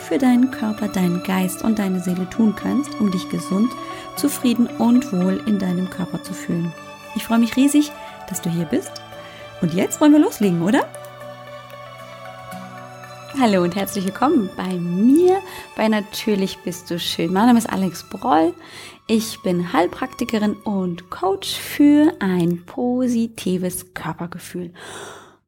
für deinen Körper, deinen Geist und deine Seele tun kannst, um dich gesund, zufrieden und wohl in deinem Körper zu fühlen. Ich freue mich riesig, dass du hier bist. Und jetzt wollen wir loslegen, oder? Hallo und herzlich willkommen bei mir bei Natürlich bist du schön. Mein Name ist Alex Broll. Ich bin Heilpraktikerin und Coach für ein positives Körpergefühl.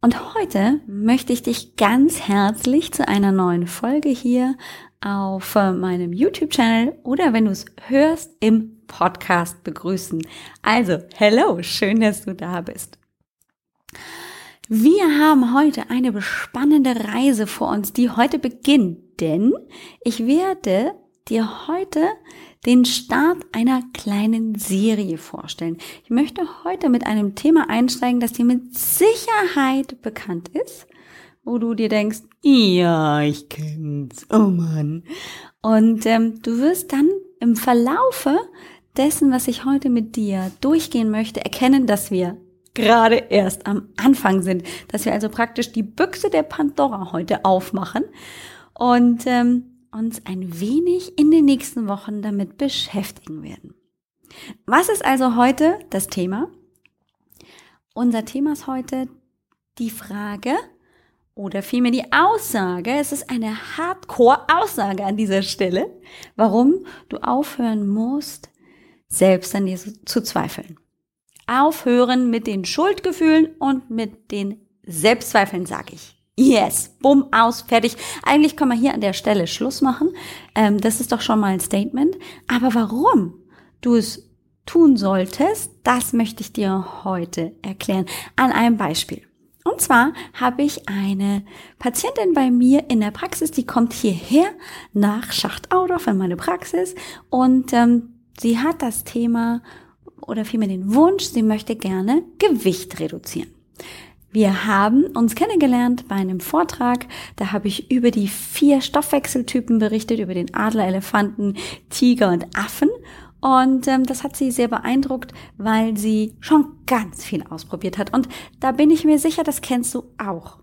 Und heute möchte ich dich ganz herzlich zu einer neuen Folge hier auf äh, meinem YouTube-Channel oder wenn du es hörst im Podcast begrüßen. Also, hello, schön, dass du da bist. Wir haben heute eine spannende Reise vor uns, die heute beginnt, denn ich werde dir heute den Start einer kleinen Serie vorstellen. Ich möchte heute mit einem Thema einsteigen, das dir mit Sicherheit bekannt ist, wo du dir denkst, ja, ich kenn's, oh Mann. Und ähm, du wirst dann im Verlaufe dessen, was ich heute mit dir durchgehen möchte, erkennen, dass wir gerade erst am Anfang sind, dass wir also praktisch die Büchse der Pandora heute aufmachen und ähm, uns ein wenig in den nächsten Wochen damit beschäftigen werden. Was ist also heute das Thema? Unser Thema ist heute die Frage oder vielmehr die Aussage, es ist eine Hardcore-Aussage an dieser Stelle, warum du aufhören musst, selbst an dir zu zweifeln. Aufhören mit den Schuldgefühlen und mit den Selbstzweifeln, sag ich. Yes, bumm, aus, fertig. Eigentlich können wir hier an der Stelle Schluss machen. Ähm, das ist doch schon mal ein Statement. Aber warum du es tun solltest, das möchte ich dir heute erklären. An einem Beispiel. Und zwar habe ich eine Patientin bei mir in der Praxis, die kommt hierher nach Schachtaudorf in meine Praxis und ähm, sie hat das Thema oder vielmehr den Wunsch, sie möchte gerne Gewicht reduzieren. Wir haben uns kennengelernt bei einem Vortrag. Da habe ich über die vier Stoffwechseltypen berichtet, über den Adler, Elefanten, Tiger und Affen. Und ähm, das hat sie sehr beeindruckt, weil sie schon ganz viel ausprobiert hat. Und da bin ich mir sicher, das kennst du auch.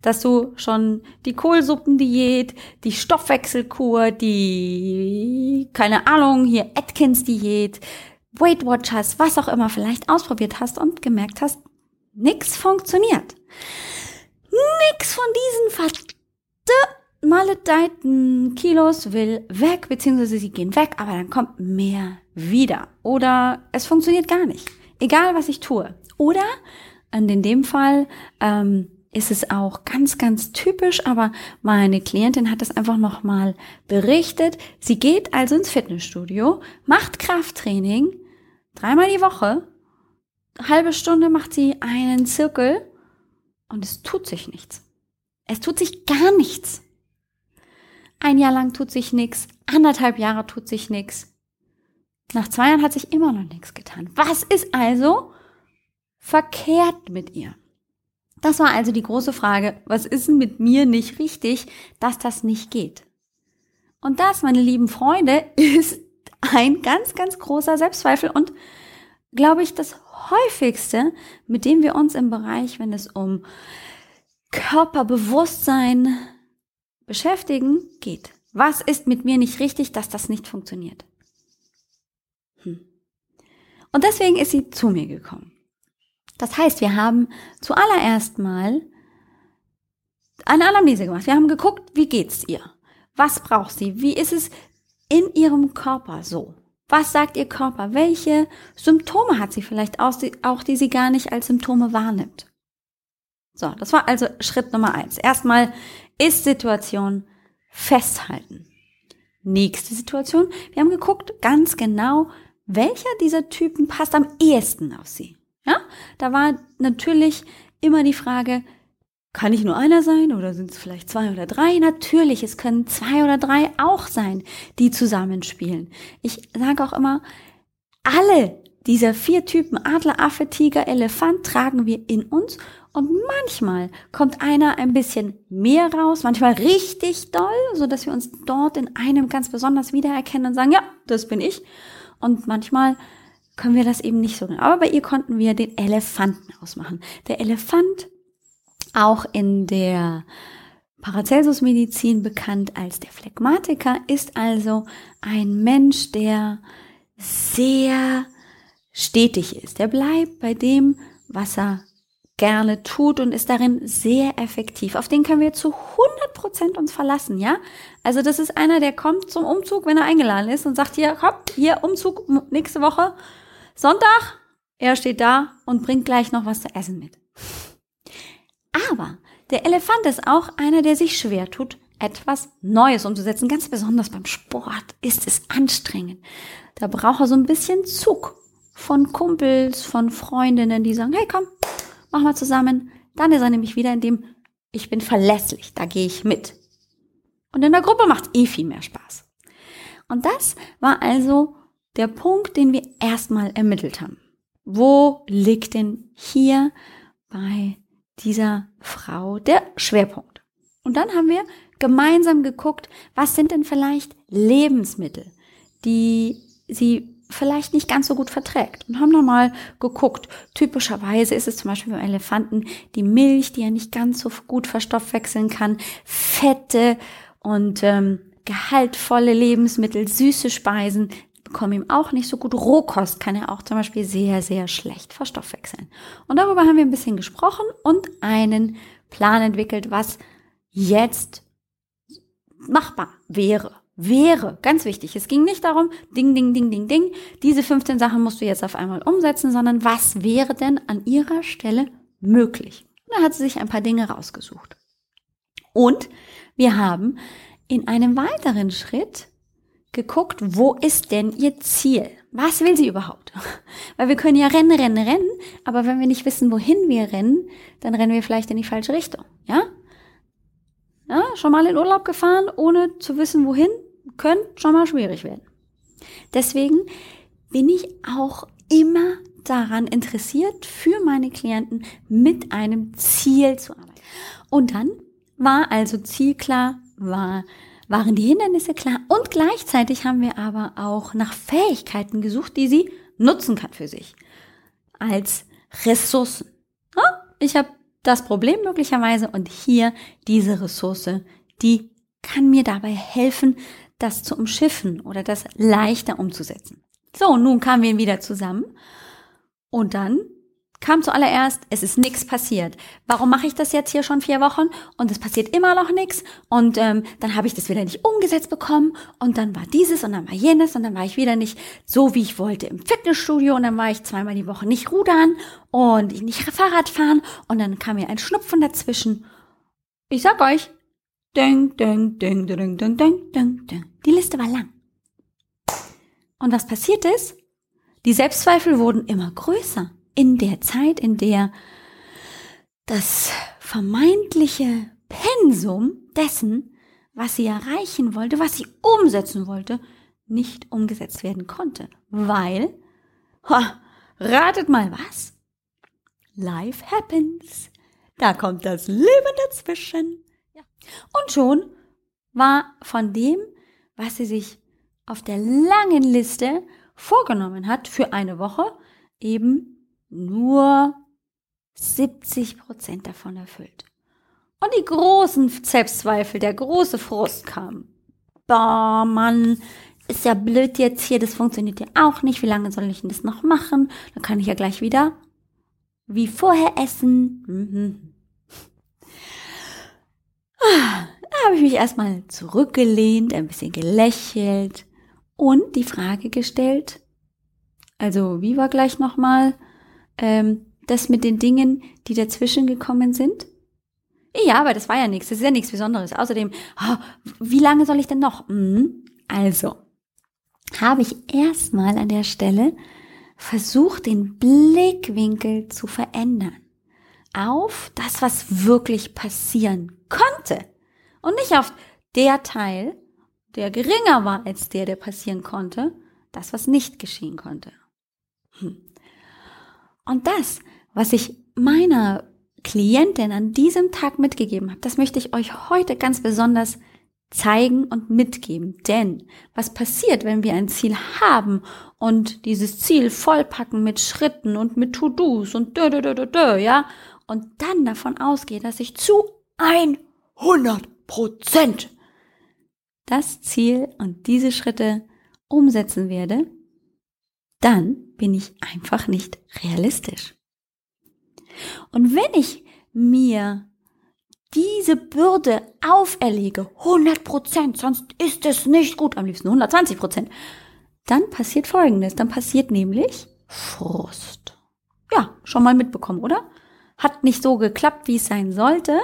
Dass du schon die Kohlsuppendiät, die Stoffwechselkur, die, keine Ahnung, hier Atkins-Diät, Weight Watchers, was auch immer vielleicht ausprobiert hast und gemerkt hast, Nix funktioniert. Nix von diesen verdammten maledeiten Kilos will weg, beziehungsweise sie gehen weg, aber dann kommt mehr wieder. Oder es funktioniert gar nicht. Egal, was ich tue. Oder, und in dem Fall, ähm, ist es auch ganz, ganz typisch, aber meine Klientin hat das einfach nochmal berichtet. Sie geht also ins Fitnessstudio, macht Krafttraining dreimal die Woche halbe Stunde macht sie einen Zirkel und es tut sich nichts. Es tut sich gar nichts. Ein Jahr lang tut sich nichts, anderthalb Jahre tut sich nichts. Nach zwei Jahren hat sich immer noch nichts getan. Was ist also verkehrt mit ihr? Das war also die große Frage, was ist denn mit mir nicht richtig, dass das nicht geht? Und das, meine lieben Freunde, ist ein ganz, ganz großer Selbstzweifel und glaube ich, das häufigste, mit dem wir uns im Bereich, wenn es um Körperbewusstsein beschäftigen, geht. Was ist mit mir nicht richtig, dass das nicht funktioniert? Hm. Und deswegen ist sie zu mir gekommen. Das heißt, wir haben zuallererst mal eine Anamnese gemacht. Wir haben geguckt, wie geht's ihr? Was braucht sie? Wie ist es in ihrem Körper so? Was sagt ihr Körper? Welche Symptome hat sie vielleicht auch, die sie gar nicht als Symptome wahrnimmt? So, das war also Schritt Nummer eins. Erstmal Ist-Situation festhalten. Nächste Situation. Wir haben geguckt ganz genau, welcher dieser Typen passt am ehesten auf sie. Ja, da war natürlich immer die Frage, kann nicht nur einer sein oder sind es vielleicht zwei oder drei? Natürlich, es können zwei oder drei auch sein, die zusammenspielen. Ich sage auch immer, alle dieser vier Typen Adler, Affe, Tiger, Elefant tragen wir in uns und manchmal kommt einer ein bisschen mehr raus, manchmal richtig doll, so dass wir uns dort in einem ganz besonders wiedererkennen und sagen, ja, das bin ich. Und manchmal können wir das eben nicht so. Aber bei ihr konnten wir den Elefanten ausmachen. Der Elefant auch in der Paracelsus-Medizin bekannt als der Phlegmatiker, ist also ein Mensch, der sehr stetig ist. Der bleibt bei dem, was er gerne tut und ist darin sehr effektiv. Auf den können wir zu 100 Prozent uns verlassen, ja? Also das ist einer, der kommt zum Umzug, wenn er eingeladen ist und sagt hier, hopp, hier Umzug nächste Woche, Sonntag. Er steht da und bringt gleich noch was zu essen mit. Aber der Elefant ist auch einer, der sich schwer tut, etwas Neues umzusetzen. Ganz besonders beim Sport ist es anstrengend. Da braucht er so ein bisschen Zug von Kumpels, von Freundinnen, die sagen, hey komm, mach mal zusammen. Dann ist er nämlich wieder in dem, ich bin verlässlich, da gehe ich mit. Und in der Gruppe macht eh viel mehr Spaß. Und das war also der Punkt, den wir erstmal ermittelt haben. Wo liegt denn hier bei dieser Frau der Schwerpunkt. Und dann haben wir gemeinsam geguckt, was sind denn vielleicht Lebensmittel, die sie vielleicht nicht ganz so gut verträgt. Und haben nochmal geguckt, typischerweise ist es zum Beispiel beim Elefanten die Milch, die er nicht ganz so gut verstoffwechseln kann, Fette und ähm, gehaltvolle Lebensmittel, süße Speisen, bekommen ihm auch nicht so gut. Rohkost kann er auch zum Beispiel sehr, sehr schlecht verstoffwechseln. Und darüber haben wir ein bisschen gesprochen und einen Plan entwickelt, was jetzt machbar wäre. Wäre, ganz wichtig. Es ging nicht darum, ding, ding, ding, ding, ding, diese 15 Sachen musst du jetzt auf einmal umsetzen, sondern was wäre denn an ihrer Stelle möglich? Und da hat sie sich ein paar Dinge rausgesucht. Und wir haben in einem weiteren Schritt geguckt, wo ist denn ihr Ziel? Was will sie überhaupt? Weil wir können ja rennen, rennen, rennen, aber wenn wir nicht wissen, wohin wir rennen, dann rennen wir vielleicht in die falsche Richtung, ja? Ja, schon mal in Urlaub gefahren, ohne zu wissen, wohin, könnte schon mal schwierig werden. Deswegen bin ich auch immer daran interessiert, für meine Klienten mit einem Ziel zu arbeiten. Und dann war also Ziel klar, war waren die Hindernisse klar und gleichzeitig haben wir aber auch nach Fähigkeiten gesucht, die sie nutzen kann für sich als Ressourcen. Ich habe das Problem möglicherweise und hier diese Ressource, die kann mir dabei helfen, das zu umschiffen oder das leichter umzusetzen. So, nun kamen wir wieder zusammen und dann kam zuallererst, es ist nichts passiert. Warum mache ich das jetzt hier schon vier Wochen und es passiert immer noch nichts und ähm, dann habe ich das wieder nicht umgesetzt bekommen und dann war dieses und dann war jenes und dann war ich wieder nicht so, wie ich wollte im Fitnessstudio und dann war ich zweimal die Woche nicht rudern und nicht Fahrrad fahren und dann kam mir ein Schnupfen dazwischen. Ich sag euch, ding, ding, ding, ding, ding, ding, ding, ding. Die Liste war lang. Und was passiert ist? Die Selbstzweifel wurden immer größer in der Zeit, in der das vermeintliche Pensum dessen, was sie erreichen wollte, was sie umsetzen wollte, nicht umgesetzt werden konnte. Weil, ha, ratet mal was? Life happens. Da kommt das Leben dazwischen. Ja. Und schon war von dem, was sie sich auf der langen Liste vorgenommen hat für eine Woche, eben nur 70 Prozent davon erfüllt. Und die großen Selbstzweifel, der große Frust kam. Boah, Mann, ist ja blöd jetzt hier, das funktioniert ja auch nicht. Wie lange soll ich denn das noch machen? Dann kann ich ja gleich wieder wie vorher essen. Mhm. Ah, da habe ich mich erstmal zurückgelehnt, ein bisschen gelächelt und die Frage gestellt. Also, wie war gleich nochmal? Ähm, das mit den Dingen, die dazwischen gekommen sind? Ja, aber das war ja nichts. Das ist ja nichts Besonderes. Außerdem, oh, wie lange soll ich denn noch? Hm, also, habe ich erstmal an der Stelle versucht, den Blickwinkel zu verändern. auf das, was wirklich passieren konnte und nicht auf der Teil, der geringer war als der, der passieren konnte, das, was nicht geschehen konnte. Hm. Und das, was ich meiner Klientin an diesem Tag mitgegeben habe, das möchte ich euch heute ganz besonders zeigen und mitgeben. Denn was passiert, wenn wir ein Ziel haben und dieses Ziel vollpacken mit Schritten und mit To-Dos und dö, dö, dö, dö, dö, ja, und dann davon ausgehe, dass ich zu 100 Prozent das Ziel und diese Schritte umsetzen werde, dann bin ich einfach nicht realistisch. Und wenn ich mir diese Bürde auferlege, 100 Prozent, sonst ist es nicht gut, am liebsten 120 Prozent, dann passiert Folgendes, dann passiert nämlich Frust. Ja, schon mal mitbekommen, oder? Hat nicht so geklappt, wie es sein sollte.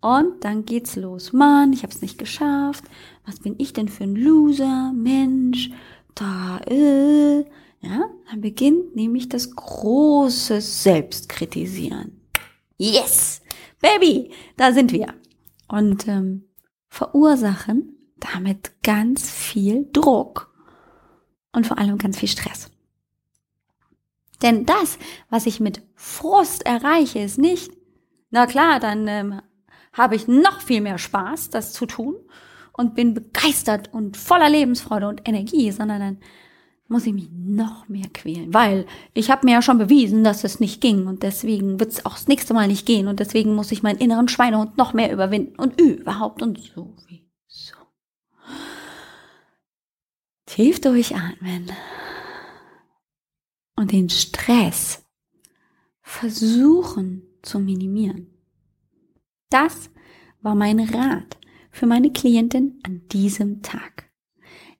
Und dann geht's los. Mann, ich hab's nicht geschafft. Was bin ich denn für ein Loser? Mensch, da, äh. Ja, dann beginnt nämlich das große Selbstkritisieren. Yes, Baby, da sind wir. Und ähm, verursachen damit ganz viel Druck und vor allem ganz viel Stress. Denn das, was ich mit Frust erreiche, ist nicht, na klar, dann ähm, habe ich noch viel mehr Spaß, das zu tun und bin begeistert und voller Lebensfreude und Energie, sondern dann muss ich mich noch mehr quälen, weil ich habe mir ja schon bewiesen, dass es nicht ging und deswegen wird es auch das nächste Mal nicht gehen und deswegen muss ich meinen inneren Schweinehund noch mehr überwinden und überhaupt und so wie so. Tief durchatmen und den Stress versuchen zu minimieren. Das war mein Rat für meine Klientin an diesem Tag.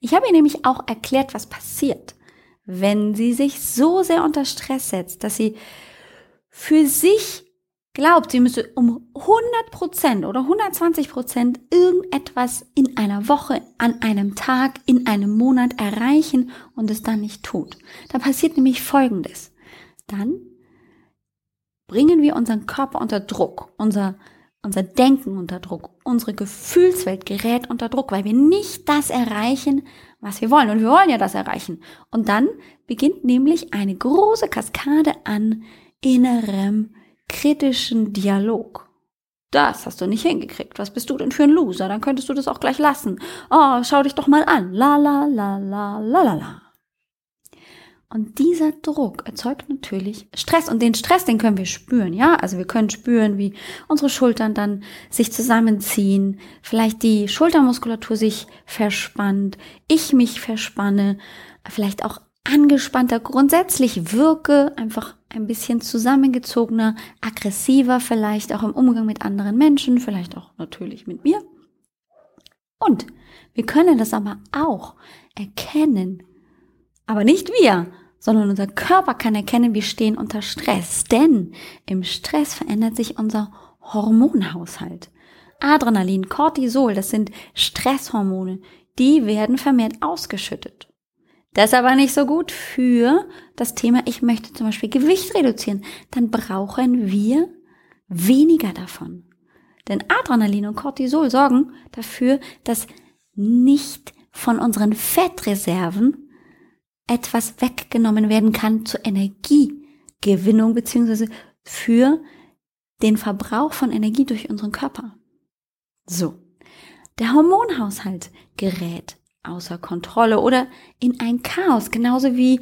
Ich habe ihr nämlich auch erklärt, was passiert, wenn sie sich so sehr unter Stress setzt, dass sie für sich glaubt, sie müsse um 100% oder 120% irgendetwas in einer Woche, an einem Tag, in einem Monat erreichen und es dann nicht tut. Da passiert nämlich Folgendes. Dann bringen wir unseren Körper unter Druck, unser unser Denken unter Druck, unsere Gefühlswelt gerät unter Druck, weil wir nicht das erreichen, was wir wollen. Und wir wollen ja das erreichen. Und dann beginnt nämlich eine große Kaskade an innerem kritischen Dialog. Das hast du nicht hingekriegt. Was bist du denn für ein Loser? Dann könntest du das auch gleich lassen. Oh, schau dich doch mal an. La la la la la la la. Und dieser Druck erzeugt natürlich Stress. Und den Stress, den können wir spüren, ja? Also wir können spüren, wie unsere Schultern dann sich zusammenziehen, vielleicht die Schultermuskulatur sich verspannt, ich mich verspanne, vielleicht auch angespannter grundsätzlich wirke, einfach ein bisschen zusammengezogener, aggressiver vielleicht auch im Umgang mit anderen Menschen, vielleicht auch natürlich mit mir. Und wir können das aber auch erkennen, aber nicht wir, sondern unser Körper kann erkennen, wir stehen unter Stress. Denn im Stress verändert sich unser Hormonhaushalt. Adrenalin, Cortisol, das sind Stresshormone, die werden vermehrt ausgeschüttet. Das ist aber nicht so gut für das Thema, ich möchte zum Beispiel Gewicht reduzieren. Dann brauchen wir weniger davon. Denn Adrenalin und Cortisol sorgen dafür, dass nicht von unseren Fettreserven etwas weggenommen werden kann zur Energiegewinnung beziehungsweise für den Verbrauch von Energie durch unseren Körper. So. Der Hormonhaushalt gerät außer Kontrolle oder in ein Chaos, genauso wie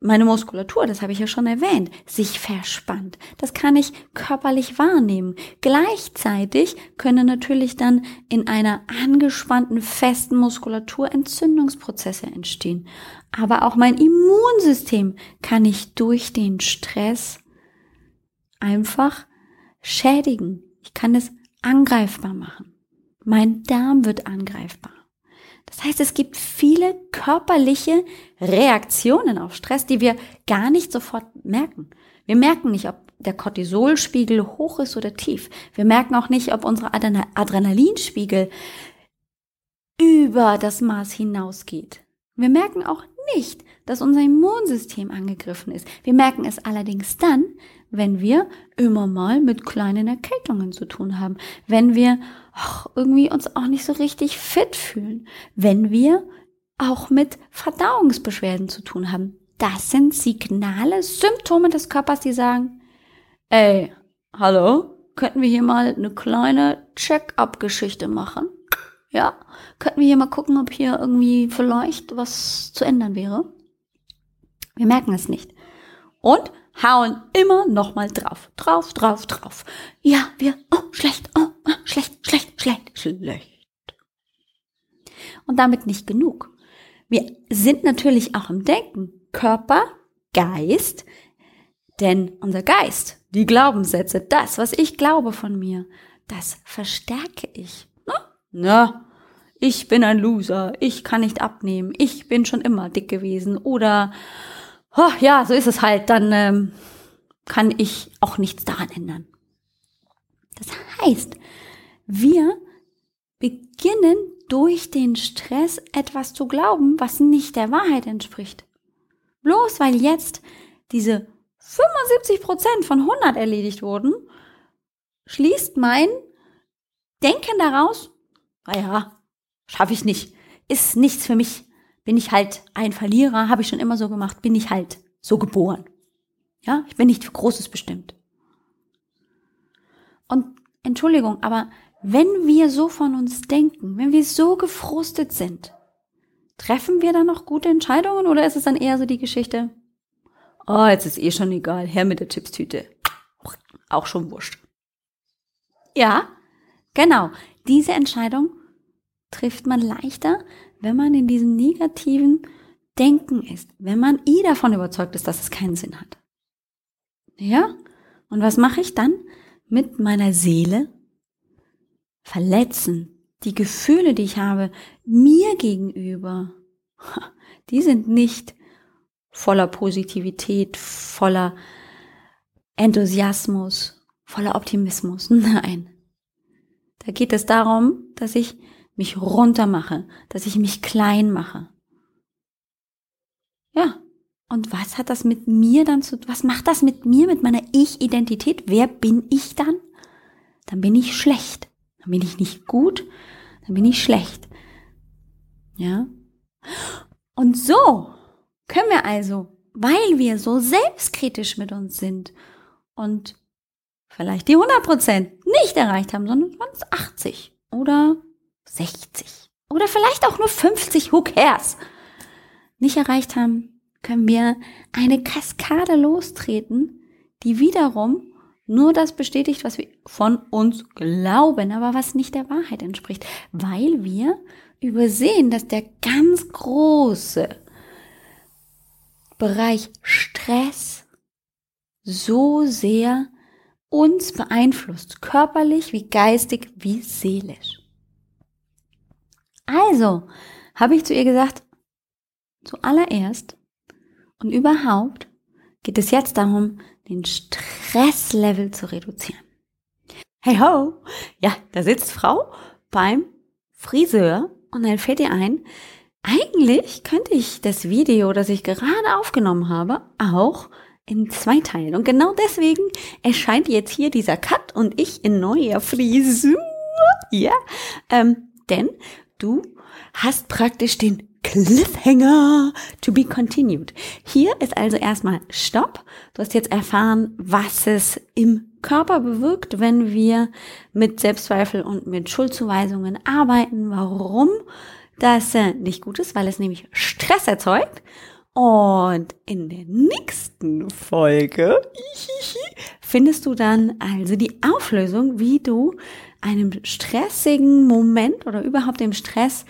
meine Muskulatur, das habe ich ja schon erwähnt, sich verspannt. Das kann ich körperlich wahrnehmen. Gleichzeitig können natürlich dann in einer angespannten, festen Muskulatur Entzündungsprozesse entstehen. Aber auch mein Immunsystem kann ich durch den Stress einfach schädigen. Ich kann es angreifbar machen. Mein Darm wird angreifbar. Das heißt, es gibt viele körperliche Reaktionen auf Stress, die wir gar nicht sofort merken. Wir merken nicht, ob der Cortisolspiegel hoch ist oder tief. Wir merken auch nicht, ob unsere Adrenalinspiegel über das Maß hinausgeht. Wir merken auch nicht, dass unser Immunsystem angegriffen ist. Wir merken es allerdings dann, wenn wir immer mal mit kleinen Erkältungen zu tun haben, wenn wir ach, irgendwie uns auch nicht so richtig fit fühlen, wenn wir auch mit Verdauungsbeschwerden zu tun haben. Das sind Signale, Symptome des Körpers, die sagen, ey, hallo, könnten wir hier mal eine kleine Check-up-Geschichte machen? Ja, könnten wir hier mal gucken, ob hier irgendwie vielleicht was zu ändern wäre? Wir merken es nicht. Und hauen immer noch mal drauf, drauf, drauf, drauf. Ja, wir, oh, schlecht, oh, ah, schlecht, schlecht, schlecht, schlecht. Und damit nicht genug. Wir sind natürlich auch im Denken. Körper, Geist, denn unser Geist, die Glaubenssätze, das, was ich glaube von mir, das verstärke ich. Na, ich bin ein Loser, ich kann nicht abnehmen, ich bin schon immer dick gewesen oder oh, ja, so ist es halt, dann ähm, kann ich auch nichts daran ändern. Das heißt, wir beginnen durch den Stress etwas zu glauben, was nicht der Wahrheit entspricht. Bloß weil jetzt diese 75 Prozent von 100 erledigt wurden, schließt mein Denken daraus, naja, schaffe ich nicht, ist nichts für mich, bin ich halt ein Verlierer, habe ich schon immer so gemacht, bin ich halt so geboren. Ja, ich bin nicht für Großes bestimmt. Und Entschuldigung, aber wenn wir so von uns denken, wenn wir so gefrustet sind, treffen wir dann noch gute Entscheidungen oder ist es dann eher so die Geschichte, oh, jetzt ist eh schon egal, her mit der Chipstüte. Auch schon wurscht. Ja, genau. Diese Entscheidung trifft man leichter, wenn man in diesem negativen Denken ist, wenn man eh davon überzeugt ist, dass es keinen Sinn hat. Ja? Und was mache ich dann mit meiner Seele? Verletzen. Die Gefühle, die ich habe, mir gegenüber, die sind nicht voller Positivität, voller Enthusiasmus, voller Optimismus. Nein. Da geht es darum, dass ich mich runtermache, dass ich mich klein mache. Ja. Und was hat das mit mir dann zu, was macht das mit mir, mit meiner Ich-Identität? Wer bin ich dann? Dann bin ich schlecht. Dann bin ich nicht gut. Dann bin ich schlecht. Ja. Und so können wir also, weil wir so selbstkritisch mit uns sind und vielleicht die 100% nicht erreicht haben, sondern uns 80 oder 60 oder vielleicht auch nur 50, who cares, nicht erreicht haben, können wir eine Kaskade lostreten, die wiederum nur das bestätigt, was wir von uns glauben, aber was nicht der Wahrheit entspricht, weil wir übersehen, dass der ganz große Bereich Stress so sehr uns beeinflusst, körperlich wie geistig wie seelisch. Also habe ich zu ihr gesagt, zuallererst und überhaupt geht es jetzt darum, den Stresslevel zu reduzieren. Hey ho, ja, da sitzt Frau beim Friseur und dann fällt ihr ein, eigentlich könnte ich das Video, das ich gerade aufgenommen habe, auch in zwei teilen. Und genau deswegen erscheint jetzt hier dieser Cut und ich in neuer Frisur. Ja, ähm, denn du hast praktisch den Cliffhanger to be continued. Hier ist also erstmal Stopp. Du hast jetzt erfahren, was es im Körper bewirkt, wenn wir mit Selbstzweifel und mit Schuldzuweisungen arbeiten, warum das äh, nicht gut ist, weil es nämlich Stress erzeugt. Und in der nächsten Folge findest du dann also die Auflösung, wie du einem stressigen Moment oder überhaupt dem Stress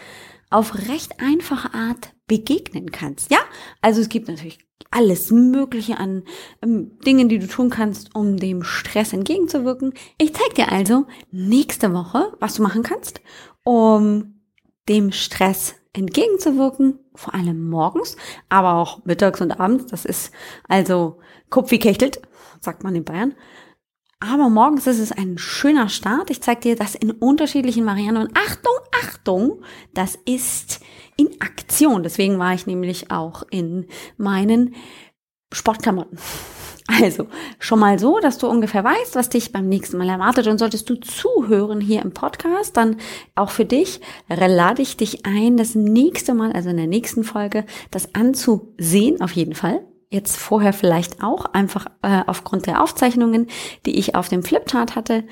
auf recht einfache Art begegnen kannst. Ja, also es gibt natürlich alles Mögliche an ähm, Dingen, die du tun kannst, um dem Stress entgegenzuwirken. Ich zeige dir also nächste Woche, was du machen kannst, um dem Stress entgegenzuwirken, vor allem morgens, aber auch mittags und abends. Das ist also Kopf wie Kechtelt, sagt man in Bayern. Aber morgens ist es ein schöner Start. Ich zeige dir das in unterschiedlichen Varianten. Und Achtung, Achtung, das ist in Aktion. Deswegen war ich nämlich auch in meinen Sportklamotten. Also, schon mal so, dass du ungefähr weißt, was dich beim nächsten Mal erwartet. Und solltest du zuhören hier im Podcast, dann auch für dich lade ich dich ein, das nächste Mal, also in der nächsten Folge, das anzusehen, auf jeden Fall. Jetzt vorher vielleicht auch, einfach äh, aufgrund der Aufzeichnungen, die ich auf dem Flipchart hatte.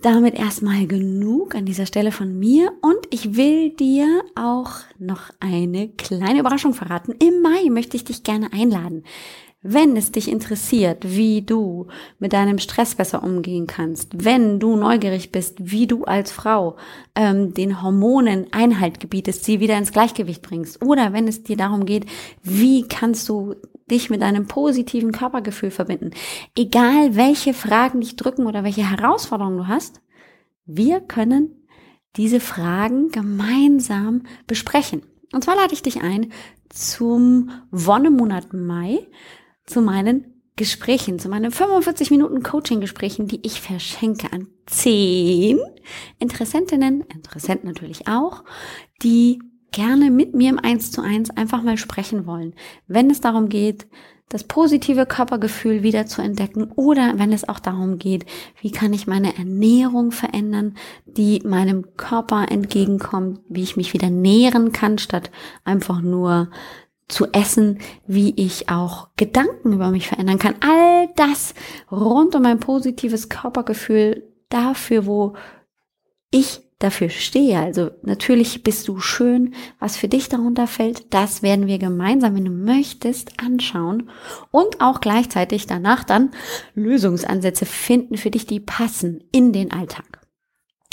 Damit erstmal genug an dieser Stelle von mir und ich will dir auch noch eine kleine Überraschung verraten. Im Mai möchte ich dich gerne einladen. Wenn es dich interessiert, wie du mit deinem Stress besser umgehen kannst, wenn du neugierig bist, wie du als Frau ähm, den Hormonen Einhalt gebietest, sie wieder ins Gleichgewicht bringst, oder wenn es dir darum geht, wie kannst du dich mit einem positiven Körpergefühl verbinden, egal welche Fragen dich drücken oder welche Herausforderungen du hast, wir können diese Fragen gemeinsam besprechen. Und zwar lade ich dich ein zum Wonnemonat Mai zu meinen Gesprächen, zu meinen 45 Minuten Coaching-Gesprächen, die ich verschenke an zehn Interessentinnen, Interessenten natürlich auch, die gerne mit mir im Eins zu eins einfach mal sprechen wollen, wenn es darum geht, das positive Körpergefühl wieder zu entdecken oder wenn es auch darum geht, wie kann ich meine Ernährung verändern, die meinem Körper entgegenkommt, wie ich mich wieder nähren kann, statt einfach nur zu essen, wie ich auch Gedanken über mich verändern kann. All das rund um ein positives Körpergefühl dafür, wo ich dafür stehe. Also natürlich bist du schön, was für dich darunter fällt. Das werden wir gemeinsam, wenn du möchtest, anschauen und auch gleichzeitig danach dann Lösungsansätze finden für dich, die passen in den Alltag.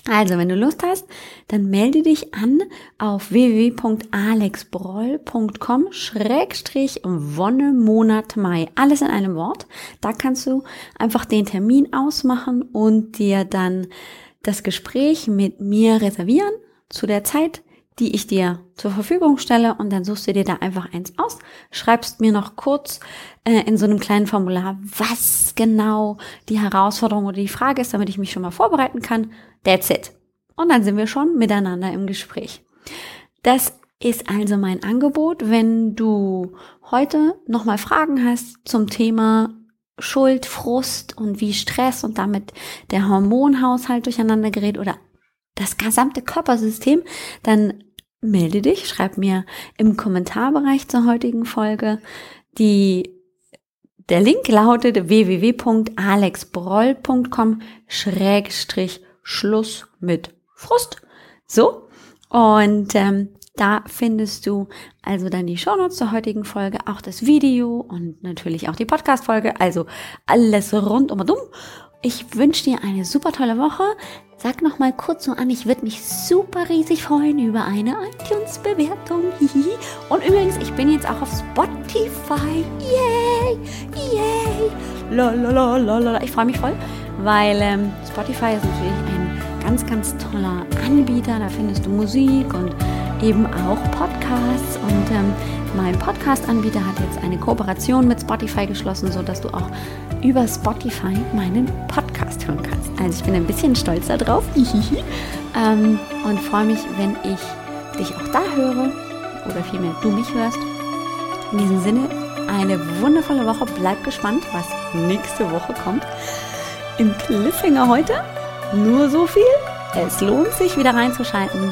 Also, wenn du Lust hast, dann melde dich an auf www.alexbroll.com Schrägstrich Wonnemonat Mai. Alles in einem Wort. Da kannst du einfach den Termin ausmachen und dir dann das Gespräch mit mir reservieren zu der Zeit, die ich dir zur Verfügung stelle und dann suchst du dir da einfach eins aus, schreibst mir noch kurz äh, in so einem kleinen Formular, was genau die Herausforderung oder die Frage ist, damit ich mich schon mal vorbereiten kann. That's it. Und dann sind wir schon miteinander im Gespräch. Das ist also mein Angebot. Wenn du heute nochmal Fragen hast zum Thema Schuld, Frust und wie Stress und damit der Hormonhaushalt durcheinander gerät oder das gesamte Körpersystem, dann melde dich, schreib mir im Kommentarbereich zur heutigen Folge. Die, der Link lautet www.alexbroll.com Schrägstrich Schluss mit Frust. So. Und ähm, da findest du also dann die Shownotes zur heutigen Folge, auch das Video und natürlich auch die Podcast-Folge. Also alles rund um und um. Ich wünsche dir eine super tolle Woche. Sag noch mal kurz so an, ich würde mich super riesig freuen über eine iTunes-Bewertung. Und übrigens, ich bin jetzt auch auf Spotify. Yay! Yay! Lalalala. Ich freue mich voll, weil ähm, Spotify ist natürlich ein ganz, ganz toller Anbieter. Da findest du Musik und eben auch Podcasts. Und ähm, mein Podcast-Anbieter hat jetzt eine Kooperation mit Spotify geschlossen, sodass du auch über Spotify meinen Podcast hören kannst. Also ich bin ein bisschen stolz darauf ähm, und freue mich, wenn ich dich auch da höre oder vielmehr du mich hörst. In diesem Sinne, eine wundervolle Woche. Bleib gespannt, was nächste Woche kommt. Im Cliffhanger heute nur so viel. Es lohnt sich wieder reinzuschalten.